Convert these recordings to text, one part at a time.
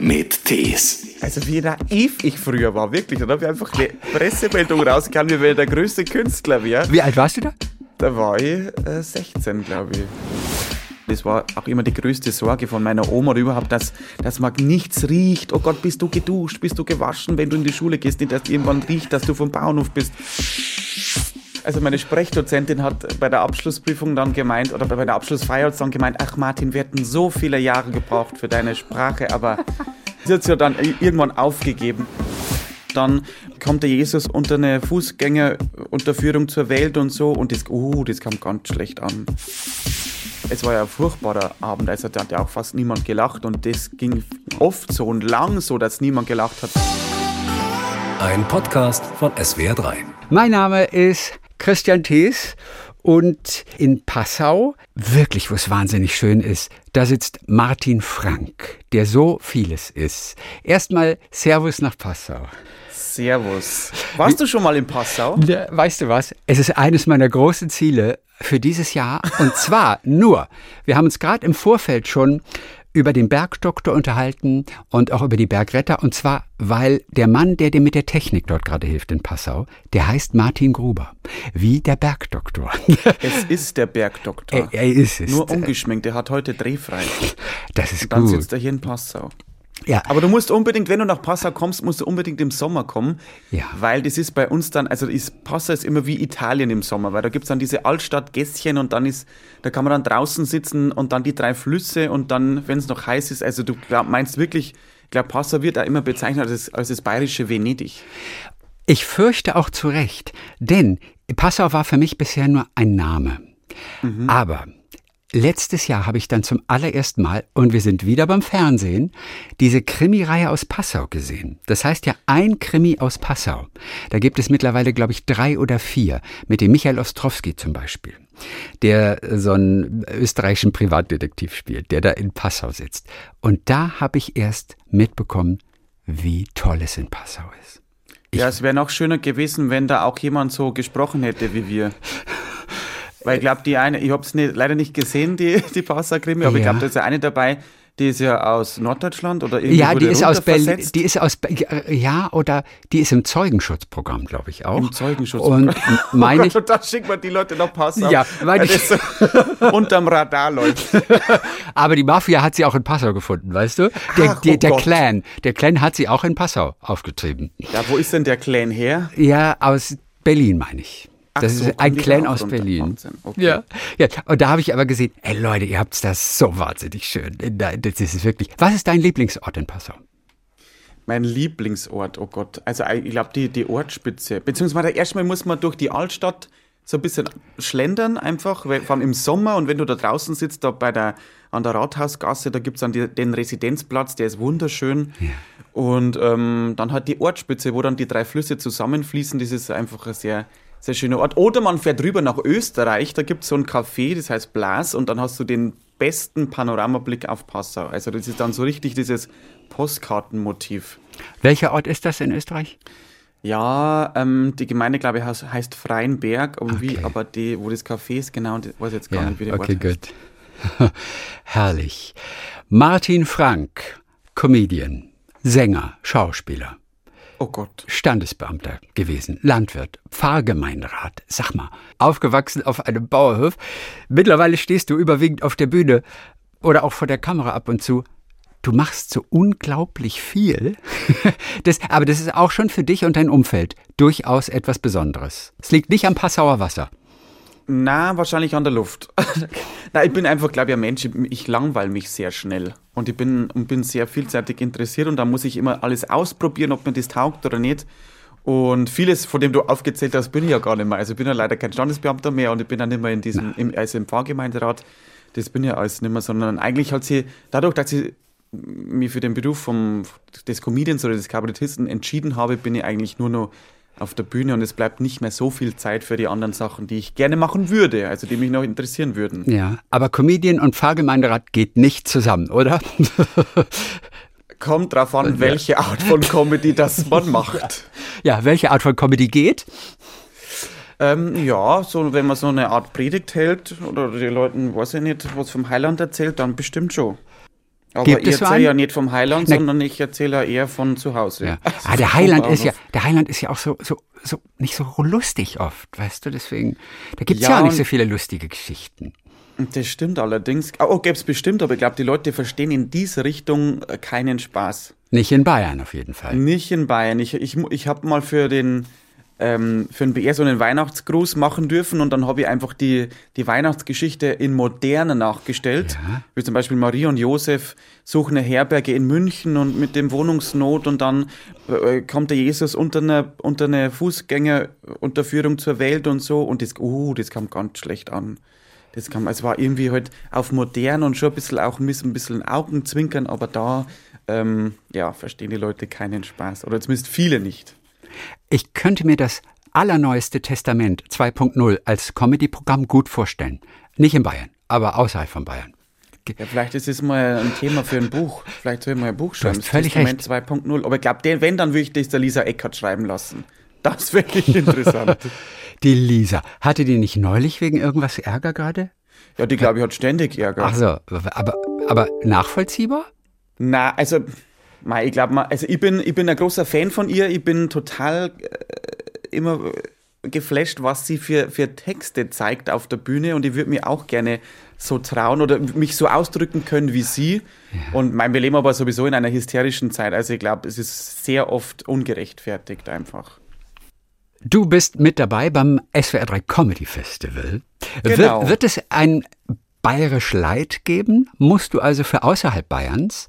mit Tees. Also wie naiv ich früher war, wirklich. Da habe ich einfach eine Pressemeldung rausgehauen, wie wenn ich der größte Künstler wäre. Wie alt warst du da? Da war ich äh, 16, glaube ich. Das war auch immer die größte Sorge von meiner Oma oder überhaupt, dass, dass man nichts riecht. Oh Gott, bist du geduscht, bist du gewaschen, wenn du in die Schule gehst, nicht, dass irgendwann riecht, dass du vom Bauernhof bist. Also meine Sprechdozentin hat bei der Abschlussprüfung dann gemeint, oder bei der Abschlussfeier hat dann gemeint, ach Martin, wir hätten so viele Jahre gebraucht für deine Sprache, aber sie hat es ja dann irgendwann aufgegeben. Dann kommt der Jesus unter eine Fußgängerunterführung zur Welt und so und das, oh, das kam ganz schlecht an. Es war ja ein furchtbarer Abend, also da hat ja auch fast niemand gelacht und das ging oft so und lang so, dass niemand gelacht hat. Ein Podcast von SWR3. Mein Name ist Christian Thees und in Passau, wirklich wo es wahnsinnig schön ist, da sitzt Martin Frank, der so vieles ist. Erstmal Servus nach Passau. Servus. Warst du schon mal in Passau? Weißt du was? Es ist eines meiner großen Ziele für dieses Jahr. Und zwar nur, wir haben uns gerade im Vorfeld schon über den Bergdoktor unterhalten und auch über die Bergretter. Und zwar, weil der Mann, der dir mit der Technik dort gerade hilft in Passau, der heißt Martin Gruber. Wie der Bergdoktor. Es ist der Bergdoktor. Er, er ist es. Nur ungeschminkt, der hat heute drehfrei. Das ist Dann gut. sitzt er hier in Passau. Ja, Aber du musst unbedingt, wenn du nach Passau kommst, musst du unbedingt im Sommer kommen. Ja. Weil das ist bei uns dann, also ist, Passau ist immer wie Italien im Sommer, weil da gibt's dann diese Altstadtgässchen und dann ist, da kann man dann draußen sitzen und dann die drei Flüsse und dann, wenn es noch heiß ist, also du glaub, meinst wirklich, ich glaube, Passau wird auch immer bezeichnet als, das- als das bayerische Venedig. Ich fürchte auch zu Recht, denn Passau war für mich bisher nur ein Name. Aber letztes Jahr habe ich dann zum allerersten Mal, und wir sind wieder beim Fernsehen, diese Krimireihe aus Passau gesehen. Das heißt ja ein Krimi aus Passau. Da gibt es mittlerweile, glaube ich, drei oder vier, mit dem Michael Ostrowski zum Beispiel, der so einen österreichischen Privatdetektiv spielt, der da in Passau sitzt. Und da habe ich erst mitbekommen, wie toll es in Passau ist. Ja, es wäre noch schöner gewesen, wenn da auch jemand so gesprochen hätte wie wir. Weil ich glaube, die eine, ich habe es leider nicht gesehen, die, die Passau-Krimi, aber ich Ja. glaube, da ist ja eine dabei, die ist ja aus Norddeutschland oder irgendwie Ja, die ist aus Berlin. Die ist aus ja oder die ist im Zeugenschutzprogramm, glaube ich auch. Im Zeugenschutz. Und meine ich, Und da schickt man die Leute nach Passau. Ja, weil weil ich- so unterm Radar läuft. aber die Mafia hat sie auch in Passau gefunden, weißt du? Der, Ach, der, oh der Gott. Clan, der Clan hat sie auch in Passau aufgetrieben. Ja, wo ist denn der Clan her? Ja, aus Berlin meine ich. Ach Das so, ist ein Clan aus runter? Berlin. Okay. Ja, ja, und da habe ich aber gesehen, ey Leute, ihr habt das so wahnsinnig schön. Da- Das ist wirklich. Was ist dein Lieblingsort in Passau? Mein Lieblingsort, oh Gott. Also ich glaube, die, die Ortsspitze. Beziehungsweise erstmal muss man durch die Altstadt so ein bisschen schlendern einfach, weil, vor allem im Sommer und wenn du da draußen sitzt, da bei der, an der Rathausgasse, da gibt's dann die, den Residenzplatz, der ist wunderschön. Und ähm, dann hat die Ortsspitze, wo dann die drei Flüsse zusammenfließen, das ist einfach ein sehr, sehr schöner Ort. Oder man fährt rüber nach Österreich, da gibt's so ein Café, das heißt Blas, und dann hast du den besten Panoramablick auf Passau. Also das ist dann so richtig dieses Postkartenmotiv. Welcher Ort ist das in Österreich? Ja, ähm, die Gemeinde, glaube ich, heißt, Freienberg, Okay. aber die, wo das Café ist, genau, das weiß ich jetzt gar nicht, wie der okay, Ort heißt. gut. Herrlich. Martin Frank, Comedian, Sänger, Schauspieler, Oh Gott. Standesbeamter gewesen, Landwirt, Pfarrgemeinderat. Sag mal, aufgewachsen auf einem Bauerhof. Mittlerweile stehst du überwiegend auf der Bühne oder auch vor der Kamera ab und zu. Du machst so unglaublich viel. Das, aber das ist auch schon für dich und dein Umfeld durchaus etwas Besonderes. Es liegt nicht am Passauer Wasser. Na, wahrscheinlich an der Luft. Na, ich bin einfach, glaube ich, ein Mensch, ich- langweile mich sehr schnell. Und ich bin, und bin sehr vielseitig interessiert und da muss ich immer alles ausprobieren, ob mir das taugt oder nicht. Und vieles, von dem du aufgezählt hast, bin ich ja gar nicht mehr. Also ich bin ja leider kein Standesbeamter mehr und ich bin ja nicht mehr in diesem, im, also im Pfarrgemeinderat. Das bin ja alles nicht mehr, sondern eigentlich hat sie, dadurch, dass ich mich für den Beruf vom, des Comedians oder des Kabarettisten entschieden habe, bin ich eigentlich nur noch auf der Bühne und es bleibt nicht mehr so viel Zeit für die anderen Sachen, die ich gerne machen würde, also die mich noch interessieren würden. Ja, aber Comedian und Pfarrgemeinderat geht nicht zusammen, oder? Kommt drauf an, welche Art von Comedy das man macht. ja, welche Art von Comedy geht? Ähm, ja, so wenn man so eine Art Predigt hält oder die Leuten, weiß ich nicht, was vom Heiland erzählt, dann bestimmt schon. Aber Gibt ich erzähle ja nicht vom Heiland, Ne- sondern ich erzähle ja eher von zu Hause. Ja. Ah, der Heiland ist ja, der Heiland ist ja auch so, so, so nicht so lustig oft, weißt du? Deswegen, da gibt's ja, Ja, auch nicht so viele lustige Geschichten. Das stimmt allerdings. Oh, gäbe es bestimmt, aber ich glaube, die Leute verstehen in diese Richtung äh, keinen Spaß. Nicht in Bayern auf jeden Fall. Nicht in Bayern. Ich, ich, ich habe mal für den ähm, für den BR so einen Weihnachtsgruß machen dürfen und dann habe ich einfach die, die Weihnachtsgeschichte in Moderne nachgestellt. Ja. Wie zum Beispiel Marie und Josef suchen eine Herberge in München und mit dem Wohnungsnot und dann äh, kommt der Jesus unter eine, unter eine Fußgängerunterführung zur Welt und so und das, uh, das kam ganz schlecht an. Das kam, es war irgendwie halt auf modern und schon ein bisschen auch ein bisschen, ein bisschen Augenzwinkern, aber da, ähm, ja, verstehen die Leute keinen Spaß. Oder zumindest viele nicht. Ich könnte mir das allerneueste Testament 2.0 als Comedy-Programm gut vorstellen. Nicht in Bayern, aber außerhalb von Bayern. Ja, vielleicht ist es mal ein Thema für ein Buch. Vielleicht soll ich mal ein Buch schreiben. völlig Testament 2.0. Aber ich glaube, wenn, dann würde ich das der Lisa Eckert schreiben lassen. Das wäre wirklich interessant. Die Lisa, hatte die nicht neulich wegen irgendwas Ärger gerade? ja, die glaube ich hat ständig Ärger. Ach so, aber, aber nachvollziehbar? Na, also, mei, ich glaube mal, also ich bin, ich bin ein großer Fan von ihr. Ich bin total äh, immer geflasht, was sie für, für Texte zeigt auf der Bühne und ich würde mir auch gerne so trauen oder mich so ausdrücken können wie sie. Und mein, wir leben aber sowieso in einer hysterischen Zeit. Also ich glaube, es ist sehr oft ungerechtfertigt einfach. Du bist mit dabei beim SWR 3 Comedy Festival. Genau. Wird, wird es ein bayerisch Leid geben? Musst du also für außerhalb Bayerns,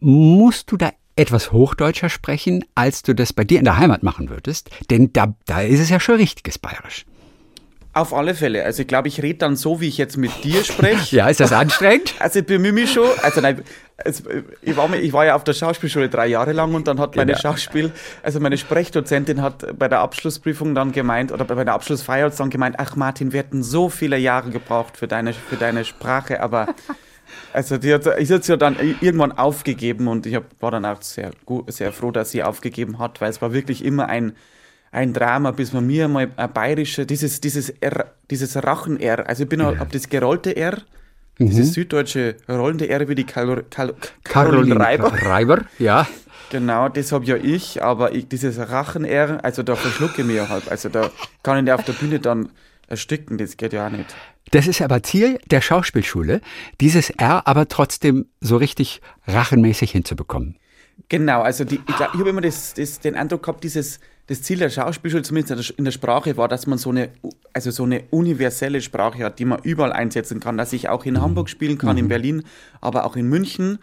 musst du da etwas Hochdeutscher sprechen, als du das bei dir in der Heimat machen würdest? Denn da, da ist es ja schon richtiges Bayerisch. Auf alle Fälle. Also ich glaube, ich rede dann so, wie ich jetzt mit dir spreche. Ja, ist das anstrengend? Also ich bemühe mich schon. Also nein, es, ich, war, ich war ja auf der Schauspielschule drei Jahre lang und dann hat meine Genau. Schauspiel, also meine Sprechdozentin hat bei der Abschlussprüfung dann gemeint, oder bei der Abschlussfeier hat dann gemeint, ach Martin, wir hätten so viele Jahre gebraucht für deine, für deine Sprache, aber also die hat, ich hat ja dann irgendwann aufgegeben und ich hab, war dann auch sehr, sehr froh, dass sie aufgegeben hat, weil es war wirklich immer ein, ein Drama, bis man mir mal ein bayerische, dieses, dieses R, dieses Rachen-R, also ich bin ja. hab das gerollte R, dieses süddeutsche rollende R wie die Karol, Karol, Caroline Reiber. Reiber, ja. Genau, das habe ja ich, aber ich, dieses Rachen-R, also da verschlucke ich mich ja halb. Also da kann ich auf der Bühne dann ersticken, das geht ja auch nicht. Das ist aber Ziel der Schauspielschule, dieses R aber trotzdem so richtig rachenmäßig hinzubekommen. Genau, also die, ich, ich habe immer das, das, den Eindruck gehabt, dieses, das Ziel der Schauspielschule, zumindest in der- Sprache, war, dass man so eine, also so eine universelle Sprache hat, die man überall einsetzen kann, dass ich auch in Hamburg spielen kann, in Berlin, aber auch in München.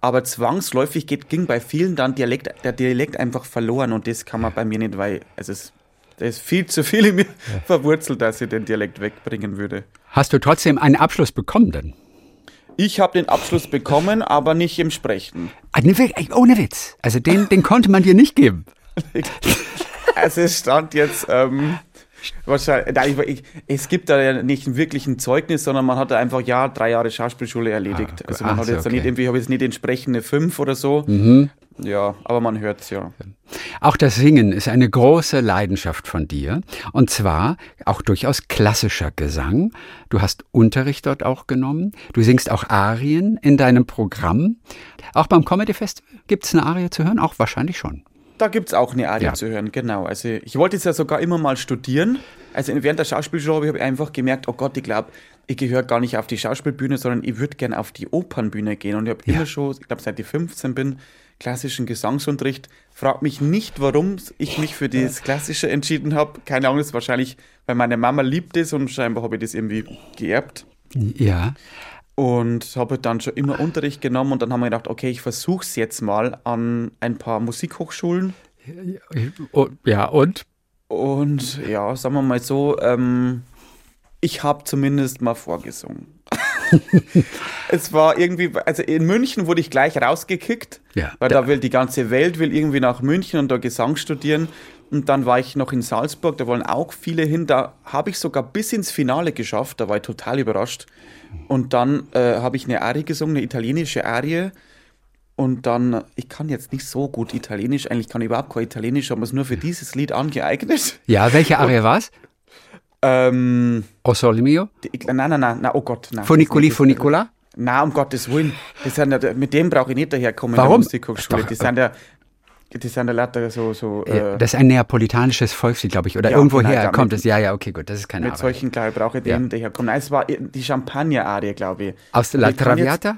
Aber zwangsläufig geht, ging bei vielen dann Dialekt, der Dialekt einfach verloren und das kann man bei mir nicht, weil also es, da ist viel zu viel in mir verwurzelt, dass ich den Dialekt wegbringen würde. Hast du trotzdem einen Abschluss bekommen denn? Ich habe den Abschluss bekommen, aber nicht im Sprechen. Ah, ne, Ohne Witz. Also den, den konnte man dir nicht geben. Also es stand jetzt ähm, wahrscheinlich, nein, ich, ich, es gibt da ja nicht wirklich ein Zeugnis, sondern man hat da einfach ja drei Jahre Schauspielschule erledigt. Ah, also man ach hat jetzt okay. nicht irgendwie, ich habe jetzt nicht entsprechende fünf oder so. Ja, aber man hört es ja. Auch das Singen ist eine große Leidenschaft von dir. Und zwar auch durchaus klassischer Gesang. Du hast Unterricht dort auch genommen. Du singst auch Arien in deinem Programm. Auch beim Comedy Festival gibt es eine Arie zu hören? Auch wahrscheinlich schon. Da gibt es auch eine Arie Ja. zu hören, genau. Also ich wollte es ja sogar immer mal studieren. Also während der Schauspielschule habe ich einfach gemerkt, oh Gott, ich glaube, ich gehöre gar nicht auf die Schauspielbühne, sondern ich würde gern auf die Opernbühne gehen. Und ich habe Ja. immer schon, ich glaube seit ich 15 bin, klassischen Gesangsunterricht. Frag mich nicht, warum ich mich für das Klassische entschieden habe. Keine Ahnung, ist wahrscheinlich, weil meine Mama liebt es und scheinbar habe ich das irgendwie geerbt. Ja. Und habe dann schon immer Unterricht genommen und dann haben wir gedacht, okay, ich versuche es jetzt mal an ein paar Musikhochschulen. Ja, und? Und ja, sagen wir mal so, ähm, ich habe zumindest mal vorgesungen. es war irgendwie, also in München wurde ich gleich rausgekickt, Ja. weil da will die ganze Welt will irgendwie nach München und da Gesang studieren. Und dann war ich noch in Salzburg, da wollen auch viele hin. Da habe ich sogar bis ins Finale geschafft, da war ich total überrascht. Und dann äh, habe ich eine Arie gesungen, eine italienische Arie. Und dann, ich kann jetzt nicht so gut Italienisch, eigentlich kann ich überhaupt kein Italienisch, habe mir es nur für dieses Lied angeeignet. Ja, welche Arie war's? Ähm, O Sole Mio? nein, nein, nein, nein, oh Gott, nein. Das ist nicht- Funicola? Na, um Gottes Willen. Das sind ja, mit dem brauche ich nicht daherkommen Warum? in der Musikhochschule. Doch, Die sind ja, die sind ja lauter so, so Äh, Das ist ein neapolitanisches Volkslied, glaube ich. Oder Ja, irgendwoher genau, kommt es. Ja, ja, okay, gut. Das ist keine mit Arbeit. solchen, glaube ich, brauche ich Ja. den daherkommen. Nein, es war die Champagner-Arie, glaube ich. Aus La Traviata?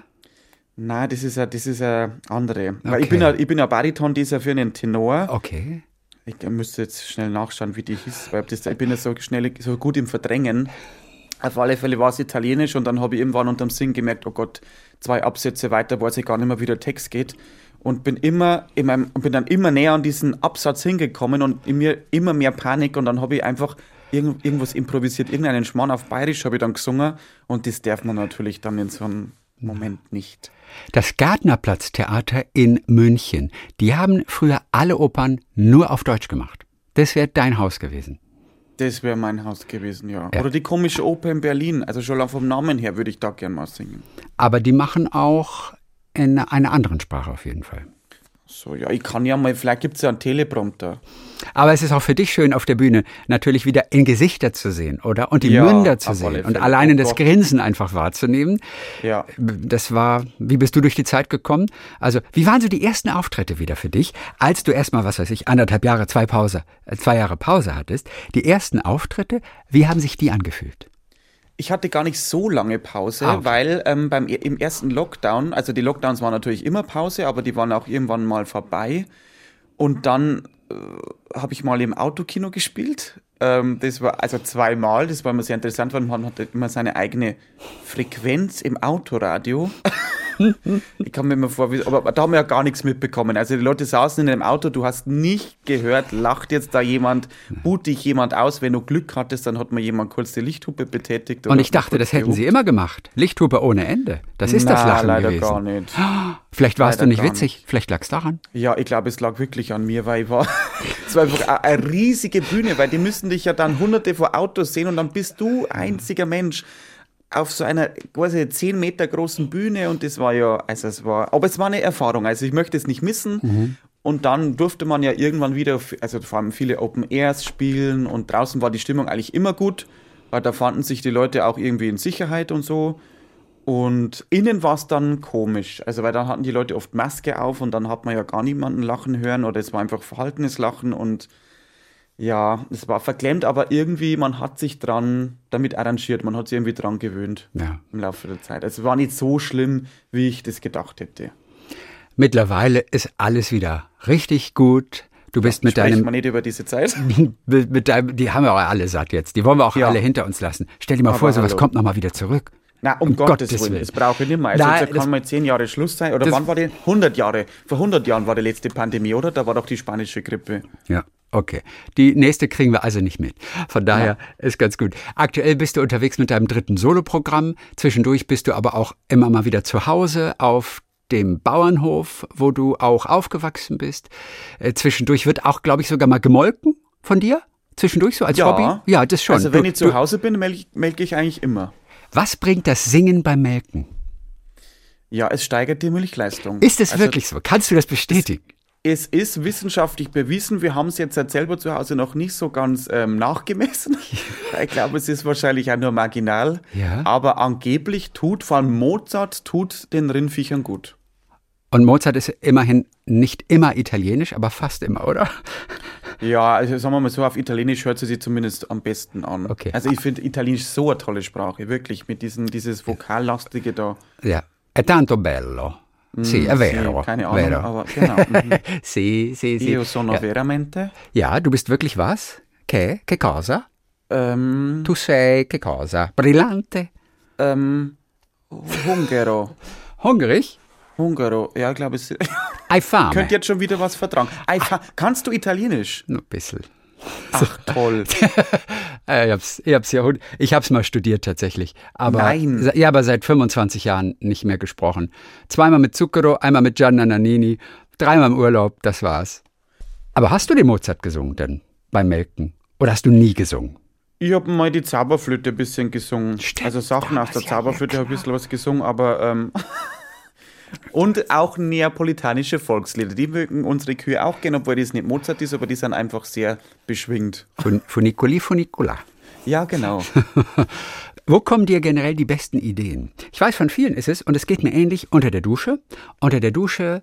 Nein, das ist ja, das ist ja andere. Weil Okay. ich bin ja, ich bin ja Bariton, die ist ja für einen Tenor. Okay. Ich müsste jetzt schnell nachschauen, wie die hieß, weil das, ich bin ja so schnell, so gut im Verdrängen. Auf alle Fälle war es italienisch und dann habe ich irgendwann unterm Singen gemerkt, oh Gott, zwei Absätze weiter weiß ich gar nicht mehr, wie der Text geht. Und bin immer in meinem, bin dann immer näher an diesen Absatz hingekommen und in mir immer mehr Panik und dann habe ich einfach irgend, irgendwas improvisiert, irgendeinen Schmarrn auf Bayerisch habe ich dann gesungen und das darf man natürlich dann in so einem Moment nicht. Das Gärtnerplatztheater in München, die haben früher alle Opern nur auf Deutsch gemacht. Das wäre dein Haus gewesen. Das wäre mein Haus gewesen, ja. Ja. Oder die komische Oper in Berlin. Also schon vom Namen her würde ich da gern mal singen. Aber die machen auch in einer anderen Sprache auf jeden Fall. So, ja, ich kann ja mal, vielleicht gibt es ja einen Teleprompter. Aber es ist auch für dich schön auf der Bühne natürlich wieder in Gesichter zu sehen, oder? Und die Ja, Münder zu sehen und alleine Oh das. Grinsen einfach wahrzunehmen. Ja. Das war, wie bist du durch die Zeit gekommen? Also, wie waren so die ersten Auftritte wieder für dich, als du erstmal, was weiß ich, anderthalb Jahre, zwei Pause, äh, zwei Jahre Pause hattest? Die ersten Auftritte, wie haben sich die angefühlt? Ich hatte gar nicht so lange Pause, Ah, okay. weil ähm, beim, im ersten Lockdown, also die Lockdowns waren natürlich immer Pause, aber die waren auch irgendwann mal vorbei. Und dann äh, habe ich mal im Autokino gespielt. Ähm, das war also zweimal, das war immer sehr interessant, weil man hatte immer seine eigene Frequenz im Autoradio. Ich kann mir immer vor, aber da haben wir ja gar nichts mitbekommen. Also die Leute saßen in einem Auto, du hast nicht gehört, lacht jetzt da jemand, buht dich jemand aus. Wenn du Glück hattest, dann hat man jemand kurz die Lichthupe betätigt. Und ich dachte, das hätten gehupt. sie immer gemacht. Lichthupe ohne Ende. Das ist das Na, Lachen leider gewesen. gar nicht. Vielleicht warst Leider du nicht witzig, vielleicht lag es daran. Ja, ich glaube, es lag wirklich an mir, weil ich war, es war einfach eine riesige Bühne, weil die müssen dich ja dann hunderte vor Autos sehen und dann bist du einziger Mensch auf so einer quasi 10 Meter großen Bühne und das war ja, also es war, aber es war eine Erfahrung, also ich möchte es nicht missen. Und dann durfte man ja irgendwann wieder, also vor allem viele Open Airs spielen und draußen war die Stimmung eigentlich immer gut, weil da fanden sich die Leute auch irgendwie in Sicherheit und so. Und innen war es dann komisch. Also, weil dann hatten die Leute oft Maske auf und dann hat man ja gar niemanden lachen hören oder es war einfach verhaltenes Lachen und ja, es war verklemmt, aber irgendwie, man hat sich dran damit arrangiert, man hat sich irgendwie dran gewöhnt Ja. im Laufe der Zeit. Also, es war nicht so schlimm, wie ich das gedacht hätte. Mittlerweile ist alles wieder richtig gut. Du bist mit Sprechen deinem wir nicht über diese Zeit. mit, mit deinem, die haben wir auch alle satt jetzt. Die wollen wir auch Ja. alle hinter uns lassen. Stell dir mal Aber vor, sowas hallo. kommt nochmal wieder zurück. Na, um, Um Gottes, Gottes Willen, Willen. das brauche ich nicht mehr. Also, Nein, jetzt kann mal zehn Jahre Schluss sein. Oder wann war die? 100 Jahre. Vor 100 Jahren war die letzte Pandemie, oder? Da war doch die spanische Grippe. Ja, okay. Die nächste kriegen wir also nicht mit. Von daher ist ganz gut. Aktuell bist du unterwegs mit deinem dritten Soloprogramm. Zwischendurch bist du aber auch immer mal wieder zu Hause auf dem Bauernhof, wo du auch aufgewachsen bist. Äh, zwischendurch wird auch, glaube ich, sogar mal gemolken von dir. Zwischendurch so als Ja. Hobby? Ja, das schon. Also, wenn du, ich zu Hause bin, melke ich, melke ich eigentlich immer. was bringt das Singen beim Melken? Ja, es steigert die Milchleistung. Ist es Also, wirklich so? Kannst du das bestätigen? Es ist wissenschaftlich bewiesen. Wir haben es jetzt selber zu Hause noch nicht so ganz ähm, nachgemessen. ich glaube, es ist wahrscheinlich auch nur marginal. Ja. Aber angeblich tut, vor allem Mozart, tut den Rindviechern gut. Und Mozart ist immerhin nicht immer italienisch, aber fast immer, oder? Ja, also sagen wir mal so, auf Italienisch hört sie sich zumindest am besten an. Okay. Also ich finde Italienisch so eine tolle Sprache, wirklich, mit diesem, dieses Vokallastige da. Ja. È tanto bello. Sì, è vero. Keine Ahnung, vero. aber genau. Mhm. sì, sì, sì. Io sono ja. veramente. ja, du bist wirklich was? Che? Che cosa? Ähm, Tu sei che cosa? Brillante? ähm, Hungaro. Hungrig? Hungaro, ja, ich glaube, es Hai fame? könnte jetzt schon wieder was vertragen. Ei, fa- kannst du Italienisch? Ein bisschen. Ach, toll. Äh, Ich hab's, ich hab's ja, ich hab's mal studiert tatsächlich. Aber, Nein. Ja, aber seit 25 Jahren nicht mehr gesprochen. Zweimal mit Zucchero, einmal mit Gianna Nannini, dreimal im Urlaub, das war's. Aber hast du den Mozart gesungen denn beim Melken? Oder hast du nie gesungen? Ich habe mal die Zauberflöte ein bisschen gesungen. Stimmt, also Sachen aus der ja, Zauberflöte ja, habe ich ein bisschen was gesungen, aber. Ähm, und auch neapolitanische Volkslieder. Die mögen unsere Kühe auch gerne, obwohl das nicht Mozart ist, aber die sind einfach sehr beschwingt. Fun Funiculi, Funicula. Ja, genau. Wo kommen dir generell die besten Ideen? Ich weiß, von vielen ist es, und es geht mir ähnlich, unter der Dusche. Unter der Dusche,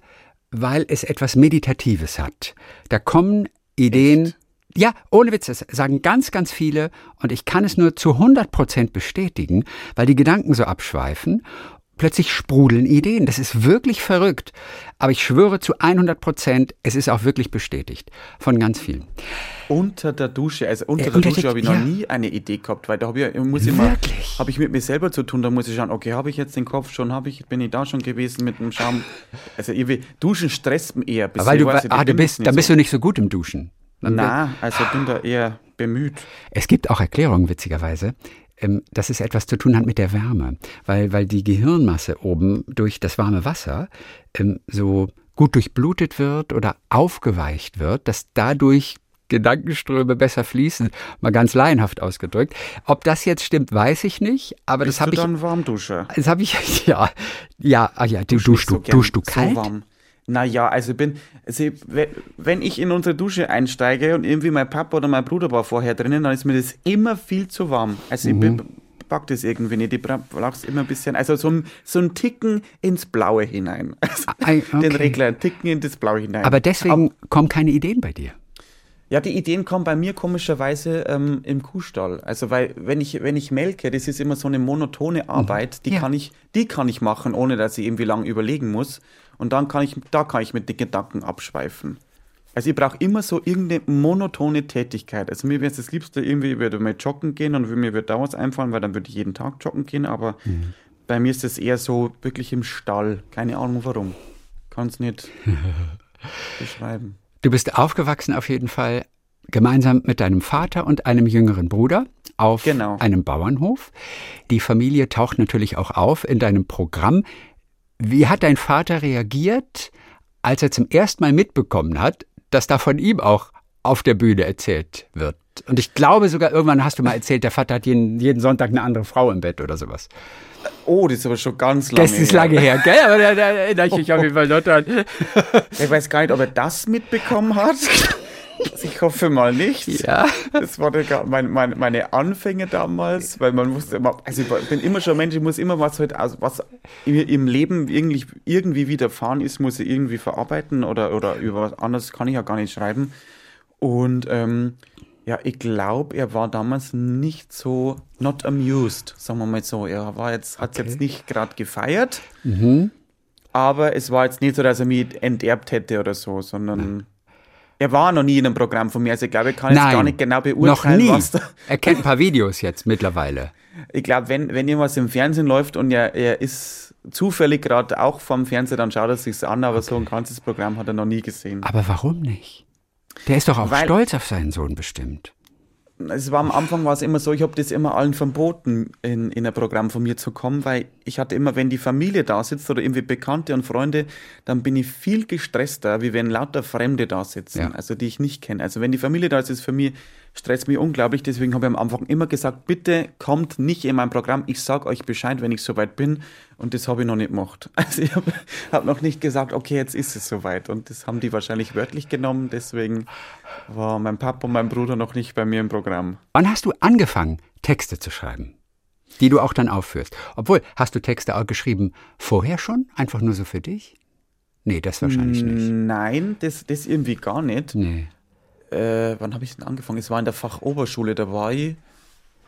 weil es etwas Meditatives hat. Da kommen Ideen. Echt? Ja, ohne Witz, das sagen ganz, ganz viele und ich kann es nur zu 100 Prozent bestätigen, weil die Gedanken so abschweifen plötzlich sprudeln Ideen. Das ist wirklich verrückt. Aber ich schwöre zu 100 Prozent, es ist auch wirklich bestätigt von ganz vielen. Unter der Dusche, also unter Äh, der unter Dusche habe ich noch ja. nie eine Idee gehabt, weil da habe ich, muss ich Wirklich? habe ich mit mir selber zu tun, da muss ich schauen, okay, habe ich jetzt den Kopf schon, habe ich, bin ich da schon gewesen mit dem Schaum. Also irgendwie, Duschen stresst mich eher. Weil du, weiß ah, du bist, nicht dann bist so. du nicht so gut im Duschen. Dann- Na, also bin da eher bemüht. Es gibt auch Erklärungen, witzigerweise, ähm, dass es etwas zu tun hat mit der Wärme, weil, weil die Gehirnmasse oben durch das warme Wasser ähm, so gut durchblutet wird oder aufgeweicht wird, dass dadurch Gedankenströme besser fließen, mal ganz laienhaft ausgedrückt. Ob das jetzt stimmt, weiß ich nicht, aber Bist das habe ich, dann Warmduscher? das habe ich, ja, ja, ah ja, du, Dusch duschst du, gern duschst du kalt? So warm. Naja, also ich bin, also ich- we- wenn ich in unsere Dusche einsteige und irgendwie mein Papa oder mein Bruder war vorher drinnen, dann ist mir das immer viel zu warm. Also ich Mhm. be- pack das irgendwie nicht. Ich brauch's immer ein bisschen, also so ein, so ein Ticken ins Blaue hinein. Also Ei, Den okay. Regler, ein Ticken in das Blaue hinein. Aber deswegen kommen keine Ideen bei dir. Ja, die Ideen kommen bei mir komischerweise ähm, im Kuhstall. Also weil wenn ich wenn ich melke, das ist immer so eine monotone Arbeit, die Ja. kann ich die kann ich machen, ohne dass ich irgendwie lang überlegen muss. Und dann kann ich da kann ich mit den Gedanken abschweifen. Also ich brauche immer so irgendeine monotone Tätigkeit. Also mir wäre es das Liebste irgendwie, ich würde mal joggen gehen und mir würde da was einfallen, weil dann würde ich jeden Tag joggen gehen. Aber bei mir ist es eher so wirklich im Stall. Keine Ahnung warum. Kann es nicht beschreiben. Du bist aufgewachsen auf jeden Fall gemeinsam mit deinem Vater und einem jüngeren Bruder auf Genau. einem Bauernhof. Die Familie taucht natürlich auch auf in deinem Programm. Wie hat dein Vater reagiert, als er zum ersten Mal mitbekommen hat, dass da von ihm auch auf der Bühne erzählt wird? Und ich glaube sogar, irgendwann hast du mal erzählt, der Vater hat jeden, jeden Sonntag eine andere Frau im Bett oder sowas. Oh, das ist aber schon ganz lange Das ist her. lange her, gell? Aber da, da erinnere ich mich auf jeden Fall noch dran. Ich weiß gar nicht, ob er das mitbekommen hat. Also ich hoffe mal nicht. Ja. Das war mein, mein, meine Anfänge damals, weil man musste immer, also ich bin immer schon Mensch, ich muss immer was halt, aus- was mir im Leben irgendwie, irgendwie widerfahren ist, muss ich irgendwie verarbeiten oder, oder über was anderes kann ich ja gar nicht schreiben. Und ähm, ja, ich glaube, er war damals nicht so not amused, sagen wir mal so. Er war jetzt, hat jetzt nicht gerade gefeiert. Aber es war jetzt nicht so, dass er mich enterbt hätte oder so, sondern er war noch nie in einem Programm von mir. Also ich glaube, ich kann jetzt Nein, gar nicht genau noch beurteilen, nie. was. Er kennt ein paar Videos jetzt mittlerweile. Ich glaube, wenn, wenn irgendwas im Fernsehen läuft und er, er ist zufällig gerade auch vom Fernseher, dann schaut er sich's an, aber so ein ganzes Programm hat er noch nie gesehen. Aber warum nicht? Der ist doch auch Weil- stolz auf seinen Sohn bestimmt. Es war am Anfang war es immer so, ich habe das immer allen verboten, in, in ein Programm von mir zu kommen, weil ich hatte immer, wenn die Familie da sitzt oder irgendwie Bekannte und Freunde, dann bin ich viel gestresster, wie wenn lauter Fremde da sitzen, Ja. also die ich nicht kenne. Also wenn die Familie da ist, ist für mich, stresst mich unglaublich, deswegen habe ich am Anfang immer gesagt, bitte kommt nicht in mein Programm, ich sag euch Bescheid, wenn ich soweit bin und das habe ich noch nicht gemacht. Also ich habe hab noch nicht gesagt, okay, jetzt ist es soweit und das haben die wahrscheinlich wörtlich genommen, deswegen war mein Papa und mein Bruder noch nicht bei mir im Programm. Wann hast du angefangen, Texte zu schreiben? Die du auch dann aufführst. Obwohl, hast du Texte auch geschrieben vorher schon? Einfach nur so für dich? Nee, das wahrscheinlich nicht. Nein, das, das irgendwie gar nicht. Nee. Äh, wann habe ich denn angefangen? Es war in der Fachoberschule, da war ich.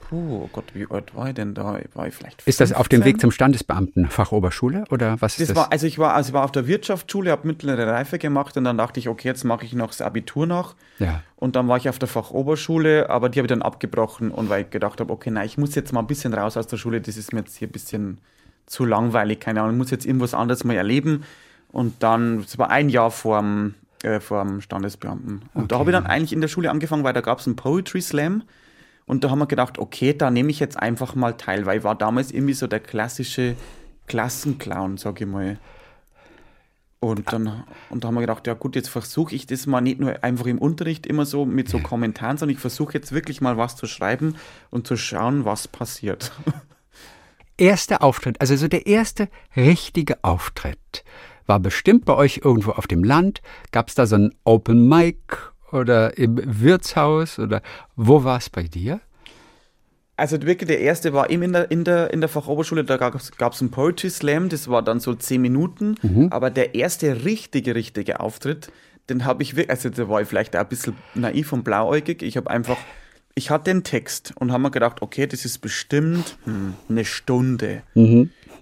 Puh, oh Gott, wie alt war ich denn da? War ich vielleicht Ist das auf dem 15? Weg zum Standesbeamten Fachoberschule oder was ist Das das? war, also ich war, also ich war auf der Wirtschaftsschule, habe mittlere Reife gemacht und dann dachte ich, okay, jetzt mache ich noch das Abitur nach. ja. Und dann war ich auf der Fachoberschule, aber die habe ich dann abgebrochen und weil ich gedacht habe, okay, nein, ich muss jetzt mal ein bisschen raus aus der Schule, das ist mir jetzt hier ein bisschen zu langweilig, keine Ahnung, ich muss jetzt irgendwas anderes mal erleben. Und dann, das war ein Jahr vorm, äh, vorm Standesbeamten. Und da habe ich dann eigentlich in der Schule angefangen, weil da gab es einen Poetry Slam. Und da haben wir gedacht, okay, da nehme ich jetzt einfach mal teil, weil ich war damals irgendwie so der klassische Klassenclown, sag ich mal. Und dann und da haben wir gedacht, ja gut, jetzt versuche ich das mal nicht nur einfach im Unterricht immer so mit so Kommentaren, sondern ich versuche jetzt wirklich mal was zu schreiben und zu schauen, was passiert. Erster Auftritt, also so der erste richtige Auftritt, war bestimmt bei euch irgendwo auf dem Land. Gab es da so ein Open Mic oder im Wirtshaus oder wo war es bei dir? Also wirklich der erste war eben in der, in der, in der Fachoberschule, da gab es einen Poetry Slam, das war dann so zehn Minuten. Mhm. Aber der erste richtige, richtige Auftritt, den habe ich wirklich, also da war ich vielleicht auch ein bisschen naiv und blauäugig. Ich habe einfach, ich hatte den Text und habe mir gedacht, okay, das ist bestimmt hm, eine Stunde.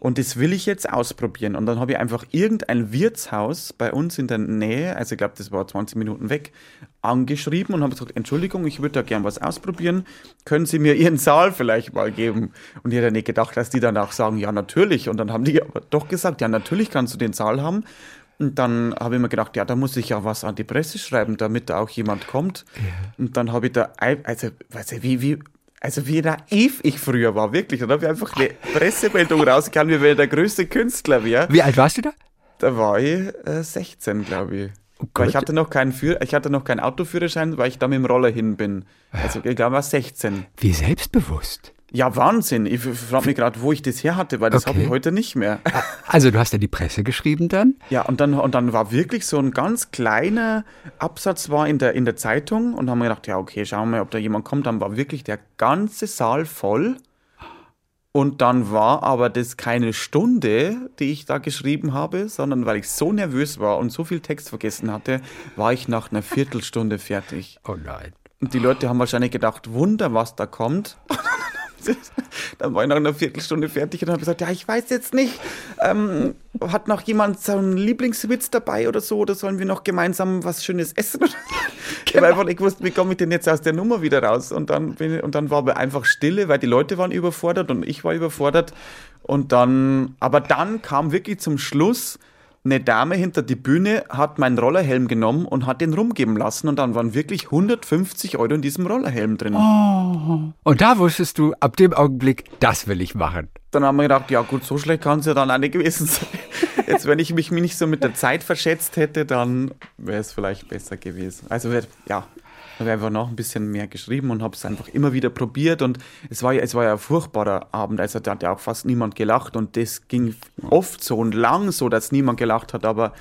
Und das will ich jetzt ausprobieren. Und dann habe ich einfach irgendein Wirtshaus bei uns in der Nähe, also ich glaube, das war 20 Minuten weg, angeschrieben und habe gesagt, Entschuldigung, ich würde da gern was ausprobieren. Können Sie mir Ihren Saal vielleicht mal geben? Und ich hätte nicht gedacht, dass die dann auch sagen, ja, natürlich. Und dann haben die aber doch gesagt, ja, natürlich kannst du den Saal haben. Und dann habe ich mir gedacht, ja, da muss ich ja was an die Presse schreiben, damit da auch jemand kommt. Und dann habe ich da, also, weiß ich, wie, wie, also wie naiv ich früher war, wirklich. Dann habe ich einfach eine Pressemeldung rausgehauen, wie ich der größte Künstler wäre. Wie alt warst du da? Da war ich äh, 16, glaube ich. Weil ich hatte noch keinen Führ ich hatte noch keinen Autoführerschein, weil ich da mit dem Roller hin bin. Also ich glaube, war 16. Wie selbstbewusst. Ja, Wahnsinn. Ich frage mich gerade, wo ich das her hatte, weil das habe Okay. ich heute nicht mehr. Also du hast ja die Presse geschrieben dann? Ja, und dann, und dann war wirklich so ein ganz kleiner Absatz war in der, in der Zeitung und haben wir gedacht, ja, okay, schauen wir mal, ob da jemand kommt. Dann war wirklich der ganze Saal voll. Und dann war aber das keine Stunde, die ich da geschrieben habe, sondern weil ich so nervös war und so viel Text vergessen hatte, war ich nach einer Viertelstunde fertig. Oh nein. Und die Leute haben wahrscheinlich gedacht, Wunder, was da kommt. Dann war ich nach einer Viertelstunde fertig und habe gesagt, ja, ich weiß jetzt nicht, ähm, hat noch jemand so einen Lieblingswitz dabei oder so, oder sollen wir noch gemeinsam was Schönes essen? Ich habe einfach nicht gewusst, wie komme ich denn jetzt aus der Nummer wieder raus? Und dann, ich, und dann war aber einfach Stille, weil die Leute waren überfordert und ich war überfordert. Und dann, aber dann kam wirklich zum Schluss eine Dame hinter die Bühne, hat meinen Rollerhelm genommen und hat den rumgeben lassen. Und dann waren wirklich 150 Euro in diesem Rollerhelm drin. Und da wusstest du ab dem Augenblick, das will ich machen. Dann haben wir gedacht, ja gut, so schlecht kann es ja dann auch nicht gewesen sein. Jetzt, wenn ich mich nicht so mit der Zeit verschätzt hätte, dann wäre es vielleicht besser gewesen. Also ja, habe einfach noch ein bisschen mehr geschrieben und habe es einfach immer wieder probiert. Und es war ja, es war ja ein furchtbarer Abend. Also da hat ja auch fast niemand gelacht und das ging oft so und lang so, dass niemand gelacht hat. Aber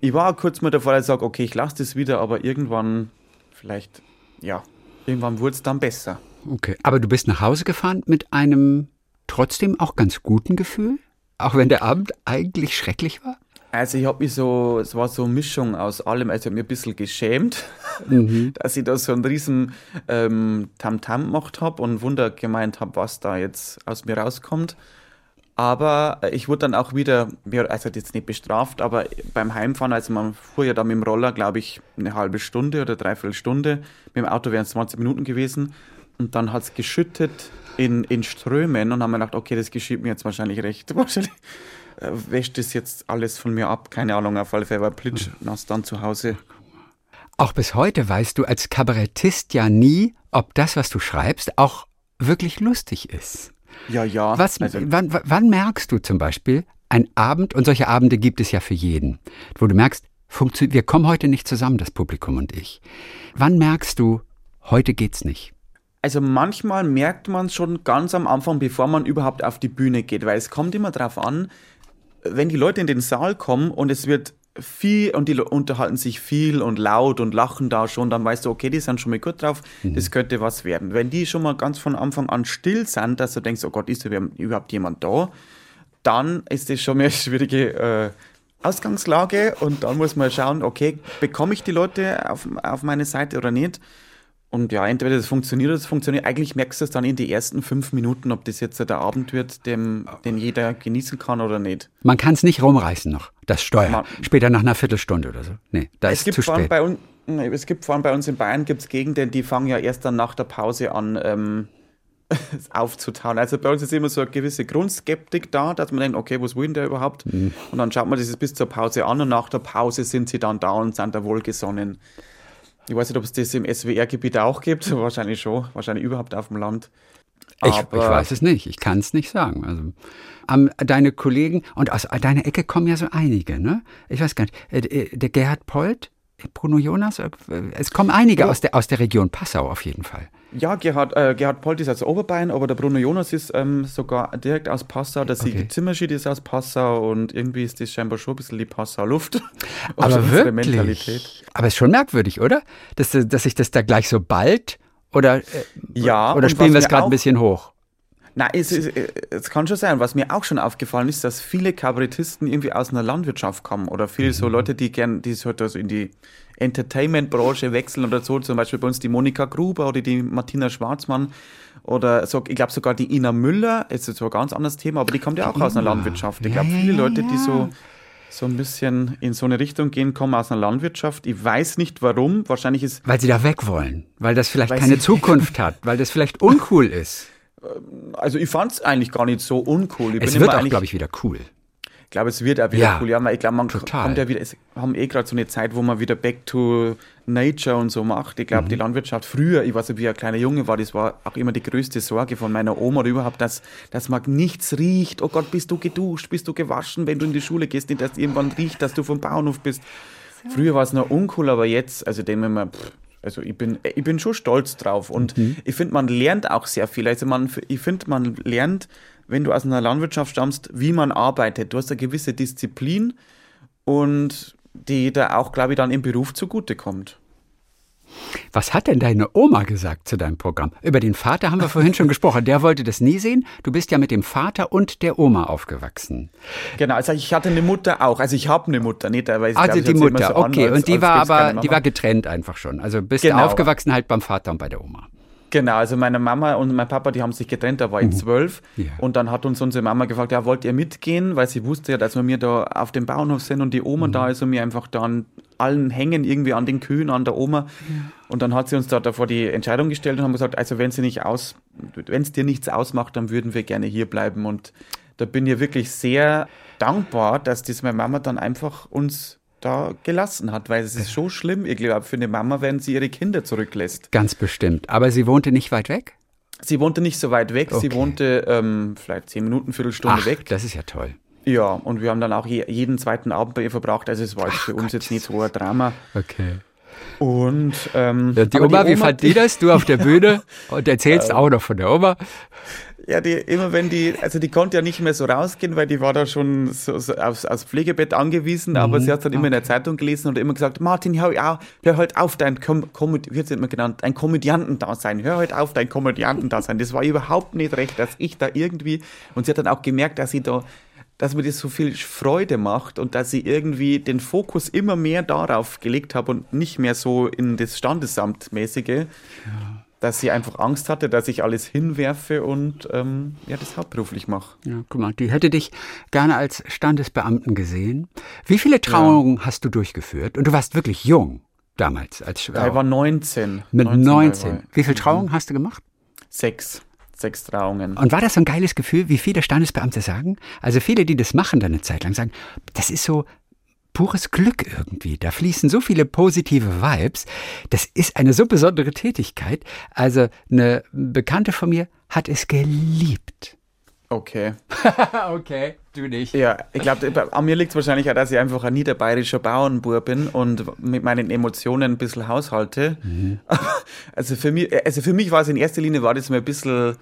ich war kurz mal davor, dass ich sage, okay, ich lasse das wieder, aber irgendwann vielleicht, ja, irgendwann wurde es dann besser. Okay. Aber du bist nach Hause gefahren mit einem trotzdem auch ganz guten Gefühl? Auch wenn der Abend eigentlich schrecklich war? Also ich habe mich so, es war so eine Mischung aus allem, also ich habe mich ein bisschen geschämt, dass ich da so einen riesen ähm, Tamtam gemacht habe und Wunder gemeint habe, was da jetzt aus mir rauskommt. Aber äh, ich wurde dann auch wieder, also jetzt nicht bestraft, aber beim Heimfahren, also man fuhr ja da mit dem Roller, glaube ich, eine halbe Stunde oder dreiviertel Stunde. Mit dem Auto wären es 20 Minuten gewesen. Und dann hat es geschüttet in, in Strömen und haben wir gedacht, okay, das geschieht mir jetzt wahrscheinlich recht. Wahrscheinlich wäscht das jetzt alles von mir ab. Keine Ahnung, auf alle Fälle war plitschnass dann zu Hause. Auch bis heute weißt du als Kabarettist ja nie, ob das, was du schreibst, auch wirklich lustig ist. Ja, ja. Was, also, wann, wann merkst du zum Beispiel, ein Abend, und solche Abende gibt es ja für jeden, wo du merkst, wir kommen heute nicht zusammen, das Publikum und ich. Wann merkst du, heute geht's nicht? also manchmal merkt man schon ganz am Anfang, bevor man überhaupt auf die Bühne geht, weil es kommt immer darauf an, wenn die Leute in den Saal kommen und es wird viel und die unterhalten sich viel und laut und lachen da schon, dann weißt du, okay, die sind schon mal gut drauf, das könnte was werden. Wenn die schon mal ganz von Anfang an still sind, dass du denkst, oh Gott, ist da überhaupt jemand da, dann ist das schon mal eine schwierige äh, Ausgangslage und dann muss man schauen, okay, bekomme ich die Leute auf, auf meine Seite oder nicht? Und ja, entweder das funktioniert oder das funktioniert. Eigentlich merkst du es dann in die ersten fünf Minuten, ob das jetzt der Abend wird, dem, den jeder genießen kann oder nicht. Man kann es nicht rumreißen noch, das Steuer. Man- Später nach einer Viertelstunde oder so. Nee, da Es ist gibt, zu vor allem spät. bei uns, es gibt vor allem bei uns in Bayern gibt's Gegenden, die fangen ja erst dann nach der Pause an ähm, aufzutauen. Also bei uns ist immer so eine gewisse Grundskeptik da, dass man denkt, okay, was will denn der überhaupt? Mhm. Und dann schaut man das bis zur Pause an und nach der Pause sind sie dann da und sind da wohlgesonnen. Ich weiß nicht, ob es das im SWR-Gebiet auch gibt. Wahrscheinlich schon. Wahrscheinlich überhaupt auf dem Land. Ich, ich weiß es nicht, ich kann es nicht sagen. Also, ähm, deine Kollegen, und aus deiner Ecke kommen ja so einige, ne? Ich weiß gar nicht, äh, äh, der Gerhard Polt, Bruno Jonas, äh, es kommen einige aus, der, aus der Region Passau auf jeden Fall. Ja, Gerhard, äh, Gerhard Polt ist aus Oberbayern, aber der Bruno Jonas ist ähm, sogar direkt aus Passau. Der Sigi Okay. Zimmerschied ist aus Passau und irgendwie ist das scheinbar schon ein bisschen die Passau-Luft. Aber wirklich. Mentalität. Aber ist schon merkwürdig, oder? Dass, dass sich das da gleich so bald Oder, äh, Ja, oder spielen wir es gerade ein bisschen hoch? Nein, es, es, es kann schon sein. Was mir auch schon aufgefallen ist, dass viele Kabarettisten irgendwie aus einer Landwirtschaft kommen oder viele so Leute, die gern, die halt also in die Entertainment-Branche wechseln oder so. Zum Beispiel bei uns die Monika Gruber oder die Martina Schwarzmann oder so, ich glaube sogar die Ina Müller. Es ist so ein ganz anderes Thema, aber die kommt ja auch aus einer. Landwirtschaft. Ich glaube, viele Leute, die so so ein bisschen in so eine Richtung gehen, kommen aus einer Landwirtschaft. Ich weiß nicht warum. Wahrscheinlich ist Weil sie da weg wollen, weil das vielleicht keine Zukunft hat, weil das vielleicht uncool ist. Also ich fand es eigentlich gar nicht so uncool. Ich Es bin wird immer auch, glaube ich, wieder cool. Ich glaube, es wird auch wieder Ja, cool. Ja, weil ich glaube, man total. kommt ja wieder, es haben eh gerade so eine Zeit, wo man wieder back to nature und so macht. Ich glaube, die Mhm. Landwirtschaft früher, ich weiß nicht, wie ein kleiner Junge war, das war auch immer die größte Sorge von meiner Oma oder überhaupt, dass, dass man nichts riecht. Oh Gott, bist du geduscht, bist du gewaschen, wenn du in die Schule gehst, nicht, dass irgendwann riecht, dass du vom Bauernhof bist. Früher war es noch uncool, aber jetzt, also denke ich mir, pff, also ich bin, ich bin schon stolz drauf und Mhm. ich finde, man lernt auch sehr viel. Also man, ich finde, man lernt, wenn du aus einer Landwirtschaft stammst, wie man arbeitet. Du hast eine gewisse Disziplin und die da auch, glaube ich, dann im Beruf zugutekommt. Was hat denn deine Oma gesagt zu deinem Programm? Über den Vater haben wir vorhin schon gesprochen. Der wollte das nie sehen. Du bist ja mit dem Vater und der Oma aufgewachsen. Genau, also ich hatte eine Mutter auch. Also ich habe eine Mutter, nicht? Ich Also ich die Mutter, so an, okay. als- und die war aber, die war getrennt einfach schon. Also bist Genau. du aufgewachsen halt beim Vater und bei der Oma. Genau, also meine Mama und mein Papa, die haben sich getrennt, da war ich zwölf. Mhm. Ja. Und dann hat uns unsere Mama gefragt, ja, wollt ihr mitgehen? Weil sie wusste ja, dass wir mir da auf dem Bauernhof sind und die Oma Mhm. da ist und wir einfach da allen hängen, irgendwie an den Kühen, an der Oma. Und dann hat sie uns da davor die Entscheidung gestellt und haben gesagt, also wenn sie nicht aus, wenn es dir nichts ausmacht, dann würden wir gerne hier bleiben. Und da bin ich wirklich sehr dankbar, dass das meine Mama dann einfach uns da gelassen hat, weil es ist schon schlimm, ich glaube, für eine Mama, wenn sie ihre Kinder zurücklässt. Ganz bestimmt. Aber sie wohnte nicht weit weg? Sie wohnte nicht so weit weg, sie Okay. wohnte ähm, vielleicht zehn Minuten, Viertelstunde Ach, weg. das ist ja toll. Ja, und wir haben dann auch je, jeden zweiten Abend bei ihr verbracht, also es war jetzt für uns jetzt nicht so ein Drama. Okay. Und ähm, Ja, die aber Oma, wie fand die das? Du auf der Bühne und erzählst auch noch von der Oma. Ja, die, immer wenn die, also die konnte ja nicht mehr so rausgehen, weil die war da schon so, so aufs, aufs Pflegebett angewiesen, aber sie hat dann immer in der Zeitung gelesen und immer gesagt, Martin, hör, auf, hör halt auf, dein Kom Komöd hat's immer genannt, ein Komödiantendasein, hör halt auf, dein Komödiantendasein. Das war überhaupt nicht recht, dass ich da irgendwie, und sie hat dann auch gemerkt, dass sie da dass mir das so viel Freude macht und dass ich irgendwie den Fokus immer mehr darauf gelegt habe und nicht mehr so in das Standesamtmäßige, dass sie einfach Angst hatte, dass ich alles hinwerfe und ähm, ja, das hauptberuflich mache. Ja, guck mal, die hätte dich gerne als Standesbeamten gesehen. Wie viele Trauungen hast du durchgeführt? Und du warst wirklich jung damals als Ich war 19. Mit 19. 19. war ich. Wie viele Trauungen hast du gemacht? Sechs. Sechs Trauungen. Und war das so ein geiles Gefühl, wie viele Standesbeamte sagen? Also viele, die das machen dann eine Zeit lang, sagen, das ist so pures Glück irgendwie. Da fließen so viele positive Vibes. Das ist eine so besondere Tätigkeit. Also eine Bekannte von mir hat es geliebt. Okay. okay, du nicht. Ja, ich glaube, an mir liegt es wahrscheinlich auch, dass ich einfach ein niederbayerischer Bauernbub bin und mit meinen Emotionen ein bisschen haushalte. Also, für mich, also für mich war es in erster Linie, war das mir ein bisschen,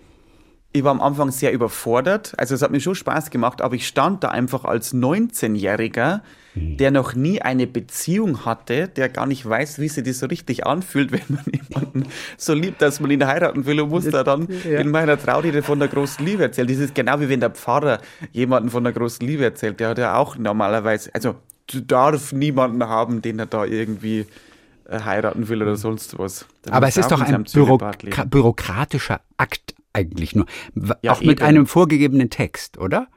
ich war am Anfang sehr überfordert. Also es hat mir schon Spaß gemacht, aber ich stand da einfach als 19-Jähriger, der noch nie eine Beziehung hatte, der gar nicht weiß, wie sich das so richtig anfühlt, wenn man jemanden so liebt, dass man ihn heiraten will und muss da dann Ja. in meiner Traurede von der großen Liebe erzählen. Das ist genau wie wenn der Pfarrer jemanden von der großen Liebe erzählt. Der hat ja auch normalerweise, also du darf niemanden haben, den er da irgendwie äh, heiraten will oder sonst was. Der Aber es ist doch in ein seinem Büro Zölibat leben. bürokratischer Akt eigentlich nur. Ja, auch mit eben. einem vorgegebenen Text, oder?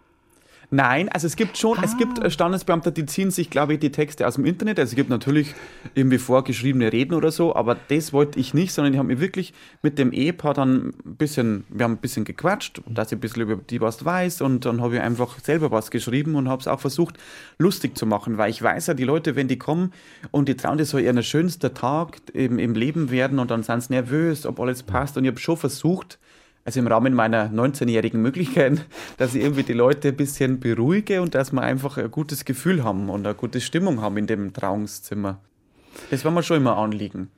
Nein, also es gibt schon, es gibt äh, Standesbeamte, die ziehen sich, glaube ich, die Texte aus dem Internet. Also es gibt natürlich irgendwie vorgeschriebene Reden oder so, aber das wollte ich nicht, sondern ich habe mir wirklich mit dem Ehepaar dann ein bisschen, wir haben ein bisschen gequatscht, dass ich ein bisschen über die was weiß und dann habe ich einfach selber was geschrieben und habe es auch versucht, lustig zu machen, weil ich weiß ja, die Leute, wenn die kommen und die trauen, das soll ihr schönster Tag im, im Leben werden und dann sind sie nervös, ob alles passt und ich habe schon versucht, also im Rahmen meiner 19-jährigen Möglichkeiten, dass ich irgendwie die Leute ein bisschen beruhige und dass wir einfach ein gutes Gefühl haben und eine gute Stimmung haben in dem Trauungszimmer. Das war mir schon immer Anliegen.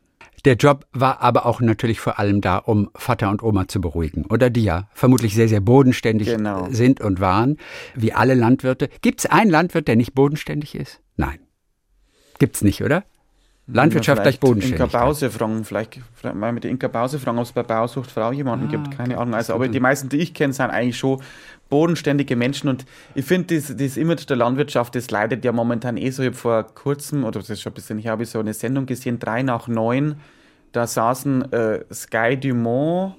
Der Job war aber auch natürlich vor allem da, um Vater und Oma zu beruhigen. Oder die ja vermutlich sehr, sehr bodenständig Genau. sind und waren, wie alle Landwirte. Gibt es einen Landwirt, der nicht bodenständig ist? Nein. Gibt's nicht, oder? Landwirtschaft gleich vielleicht Inka. Bause fragen, vielleicht mal mit der Inka Bause fragen, ob es bei Bausucht Frau jemanden Ah, gibt. Keine okay. Ahnung. Also, aber die meisten, die ich kenne, sind eigentlich schon bodenständige Menschen. Und ich finde, das, das Image der Landwirtschaft, das leidet ja momentan eh so. Ich habe vor kurzem, oder das ist schon ein bisschen, ich habe so eine Sendung gesehen, drei nach neun. Da saßen äh, Sky Dumont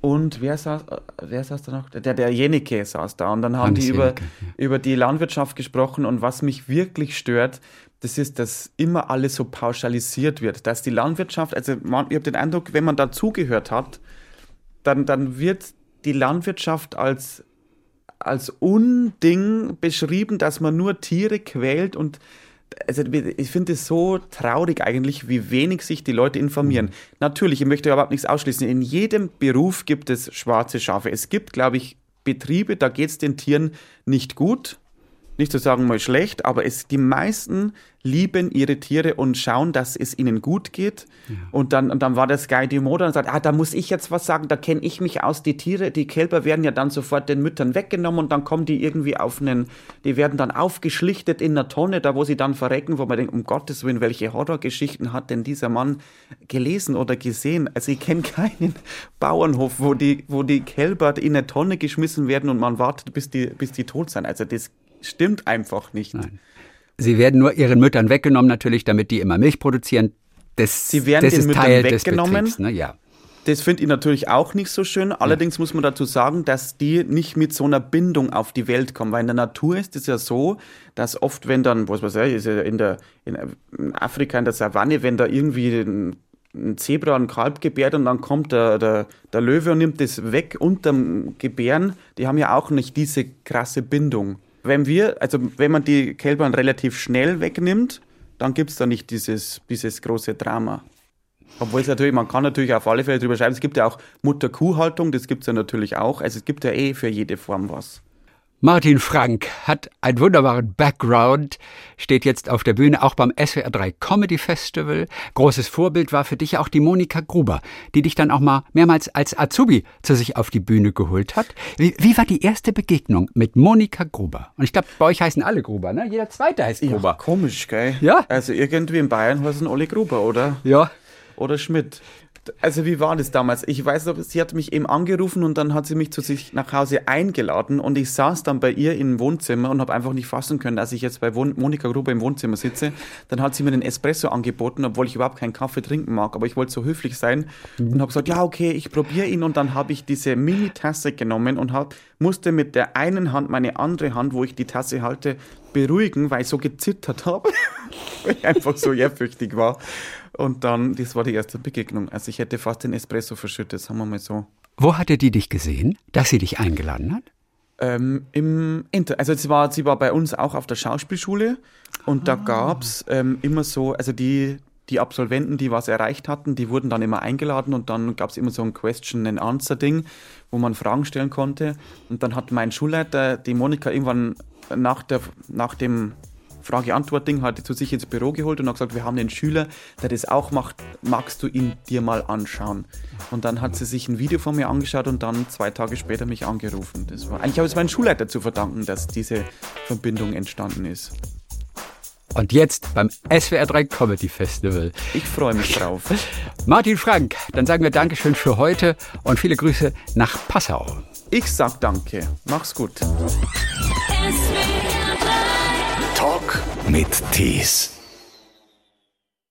und wer saß, wer saß da noch? Der, der Jenike saß da. Und dann haben Hannes die über, über die Landwirtschaft gesprochen. Und was mich wirklich stört, das ist, dass immer alles so pauschalisiert wird. Dass die Landwirtschaft, also man, ich habe den Eindruck, wenn man dazugehört hat, dann, dann wird die Landwirtschaft als, als Unding beschrieben, dass man nur Tiere quält und also ich finde es so traurig eigentlich, wie wenig sich die Leute informieren. Natürlich, ich möchte überhaupt nichts ausschließen. In jedem Beruf gibt es schwarze Schafe. Es gibt, glaube ich, Betriebe, da geht es den Tieren nicht gut. Nicht zu sagen mal schlecht, aber es, die meisten lieben ihre Tiere und schauen, dass es ihnen gut geht. Und, dann, und dann war der Sky Dumont und sagt, ah, da muss ich jetzt was sagen, da kenne ich mich aus. Die Tiere, die Kälber werden ja dann sofort den Müttern weggenommen und dann kommen die irgendwie auf einen, die werden dann aufgeschlichtet in einer Tonne, da wo sie dann verrecken, wo man denkt, um Gottes Willen, welche Horrorgeschichten hat denn dieser Mann gelesen oder gesehen? Also ich kenne keinen Bauernhof, wo die, wo die Kälber in eine Tonne geschmissen werden und man wartet, bis die, bis die tot sind. Also das stimmt einfach nicht. Sie werden nur ihren Müttern weggenommen, natürlich, damit die immer Milch produzieren. Das, Sie werden das den ist Müttern Teil weggenommen. des Betriebs. Ne? Ja. Das finde ich natürlich auch nicht so schön. Allerdings muss man dazu sagen, dass die nicht mit so einer Bindung auf die Welt kommen. Weil in der Natur ist es ja so, dass oft, wenn dann, was weiß ich, ist ja in, der, in Afrika, in der Savanne, wenn da irgendwie ein, ein Zebra ein Kalb gebärt und dann kommt der, der, der Löwe und nimmt das weg unterm Gebären, die haben ja auch nicht diese krasse Bindung. Wenn wir, also wenn man die Kälbern relativ schnell wegnimmt, dann gibt es da nicht dieses, dieses große Drama. Obwohl es natürlich, man kann natürlich auf alle Fälle drüber schreiben, es gibt ja auch Mutter-Kuh-Haltung, das gibt es ja natürlich auch. Also es gibt ja eh für jede Form was. Martin Frank hat einen wunderbaren Background, steht jetzt auf der Bühne, auch beim SWR3 Comedy Festival. Großes Vorbild war für dich auch die Monika Gruber, die dich dann auch mal mehrmals als Azubi zu sich auf die Bühne geholt hat. Wie, wie war die erste Begegnung mit Monika Gruber? Und ich glaube, bei euch heißen alle Gruber, ne? Jeder zweite heißt Ja, Gruber. komisch, gell? Ja. Also irgendwie in Bayern heißen Olli Gruber, oder? Ja. Oder Schmidt. Also wie war das damals? Ich weiß noch, sie hat mich eben angerufen und dann hat sie mich zu sich nach Hause eingeladen und ich saß dann bei ihr im Wohnzimmer und habe einfach nicht fassen können, dass ich jetzt bei Monika Gruber im Wohnzimmer sitze. Dann hat sie mir den Espresso angeboten, obwohl ich überhaupt keinen Kaffee trinken mag, aber ich wollte so höflich sein und habe gesagt, ja okay, ich probiere ihn und dann habe ich diese Mini-Tasse genommen und hab, musste mit der einen Hand meine andere Hand, wo ich die Tasse halte, beruhigen, weil ich so gezittert habe, weil ich einfach so ehrfürchtig war. Und dann, das war die erste Begegnung. Also ich hätte fast den Espresso verschüttet, sagen wir mal so. Wo hatte die dich gesehen, dass sie dich eingeladen hat? Ähm, Im Inter also sie war, sie war bei uns auch auf der Schauspielschule und da gab's ähm, immer so, also die, die Absolventen, die was erreicht hatten, die wurden dann immer eingeladen und dann gab's immer so ein Question-and-Answer-Ding, wo man Fragen stellen konnte. Und dann hat mein Schulleiter die Monika irgendwann nach, der, nach dem Frage-Antwort-Ding hat zu sich ins Büro geholt und hat gesagt, wir haben einen Schüler, der das auch macht, magst du ihn dir mal anschauen? Und dann hat sie sich ein Video von mir angeschaut und dann zwei Tage später mich angerufen. Das war, eigentlich habe ich es meinem Schulleiter zu verdanken, dass diese Verbindung entstanden ist. Und jetzt beim SWR3 Comedy Festival. Ich freue mich drauf. Martin Frank, dann sagen wir Dankeschön für heute und viele Grüße nach Passau. Ich sag danke. Mach's gut. Mit Tees.